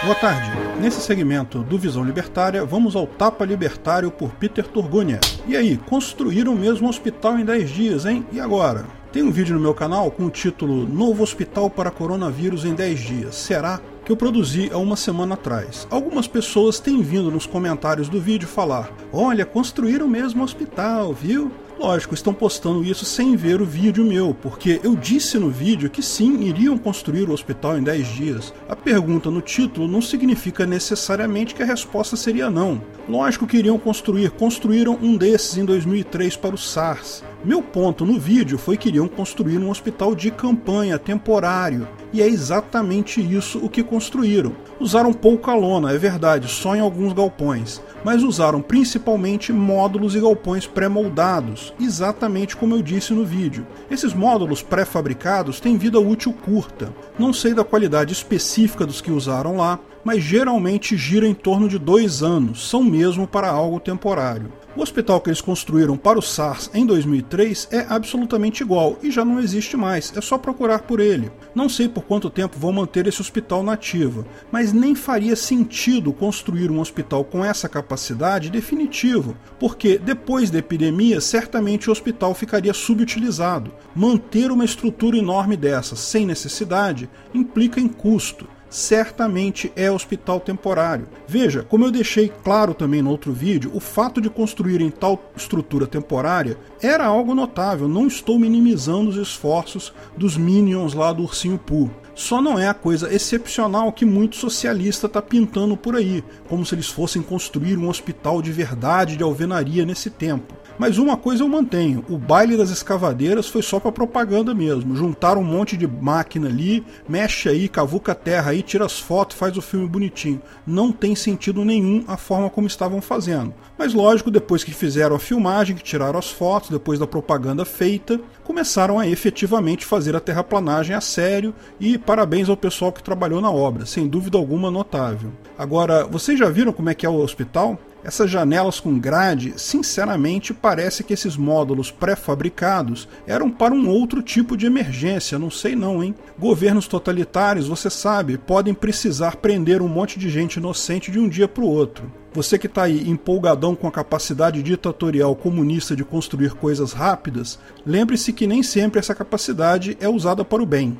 Boa tarde. Nesse segmento do Visão Libertária, vamos ao Tapa Libertário por Peter Turgunia. E aí, construíram mesmo hospital em 10 dias, hein? E agora? Tem um vídeo no meu canal com o título Novo Hospital para Coronavírus em 10 Dias. Será? Que eu produzi há uma semana atrás. Algumas pessoas têm vindo nos comentários do vídeo falar: Olha, construíram mesmo hospital, viu? Lógico, estão postando isso sem ver o vídeo meu, porque eu disse no vídeo que sim, iriam construir o hospital em 10 dias. A pergunta no título não significa necessariamente que a resposta seria não. Lógico que iriam construir, construíram um desses em 2003 para o SARS. Meu ponto no vídeo foi que iriam construir um hospital de campanha temporário, e é exatamente isso o que construíram. Usaram pouca lona, é verdade, só em alguns galpões, mas usaram principalmente módulos e galpões pré-moldados, exatamente como eu disse no vídeo. Esses módulos pré-fabricados têm vida útil curta. Não sei da qualidade específica dos que usaram lá, mas geralmente gira em torno de dois anos, são mesmo para algo temporário. O hospital que eles construíram para o SARS em 2003 é absolutamente igual e já não existe mais, é só procurar por ele. Não sei por quanto tempo vão manter esse hospital nativo, mas nem faria sentido construir um hospital com essa capacidade definitivo, porque depois da epidemia certamente o hospital ficaria subutilizado. Manter uma estrutura enorme dessa sem necessidade implica em custo certamente é hospital temporário. Veja, como eu deixei claro também no outro vídeo, o fato de construírem tal estrutura temporária era algo notável. Não estou minimizando os esforços dos Minions lá do Ursinho Pooh. Só não é a coisa excepcional que muito socialista está pintando por aí, como se eles fossem construir um hospital de verdade de alvenaria nesse tempo. Mas uma coisa eu mantenho: o baile das escavadeiras foi só para propaganda mesmo. Juntaram um monte de máquina ali, mexe aí, cavuca a terra aí, tira as fotos, faz o filme bonitinho. Não tem sentido nenhum a forma como estavam fazendo. Mas lógico, depois que fizeram a filmagem, que tiraram as fotos, depois da propaganda feita, começaram a efetivamente fazer a terraplanagem a sério e parabéns ao pessoal que trabalhou na obra, sem dúvida alguma notável. Agora, vocês já viram como é que é o hospital? Essas janelas com grade, sinceramente, parece que esses módulos pré-fabricados eram para um outro tipo de emergência, não sei não, hein? Governos totalitários, você sabe, podem precisar prender um monte de gente inocente de um dia para o outro. Você que está aí empolgadão com a capacidade ditatorial comunista de construir coisas rápidas, lembre-se que nem sempre essa capacidade é usada para o bem.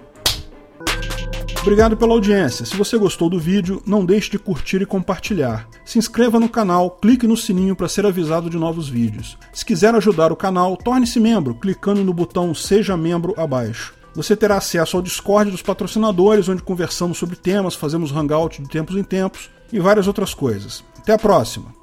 Obrigado pela audiência. Se você gostou do vídeo, não deixe de curtir e compartilhar. Se inscreva no canal, clique no sininho para ser avisado de novos vídeos. Se quiser ajudar o canal, torne-se membro clicando no botão Seja Membro abaixo. Você terá acesso ao Discord dos patrocinadores, onde conversamos sobre temas, fazemos hangout de tempos em tempos e várias outras coisas. Até a próxima!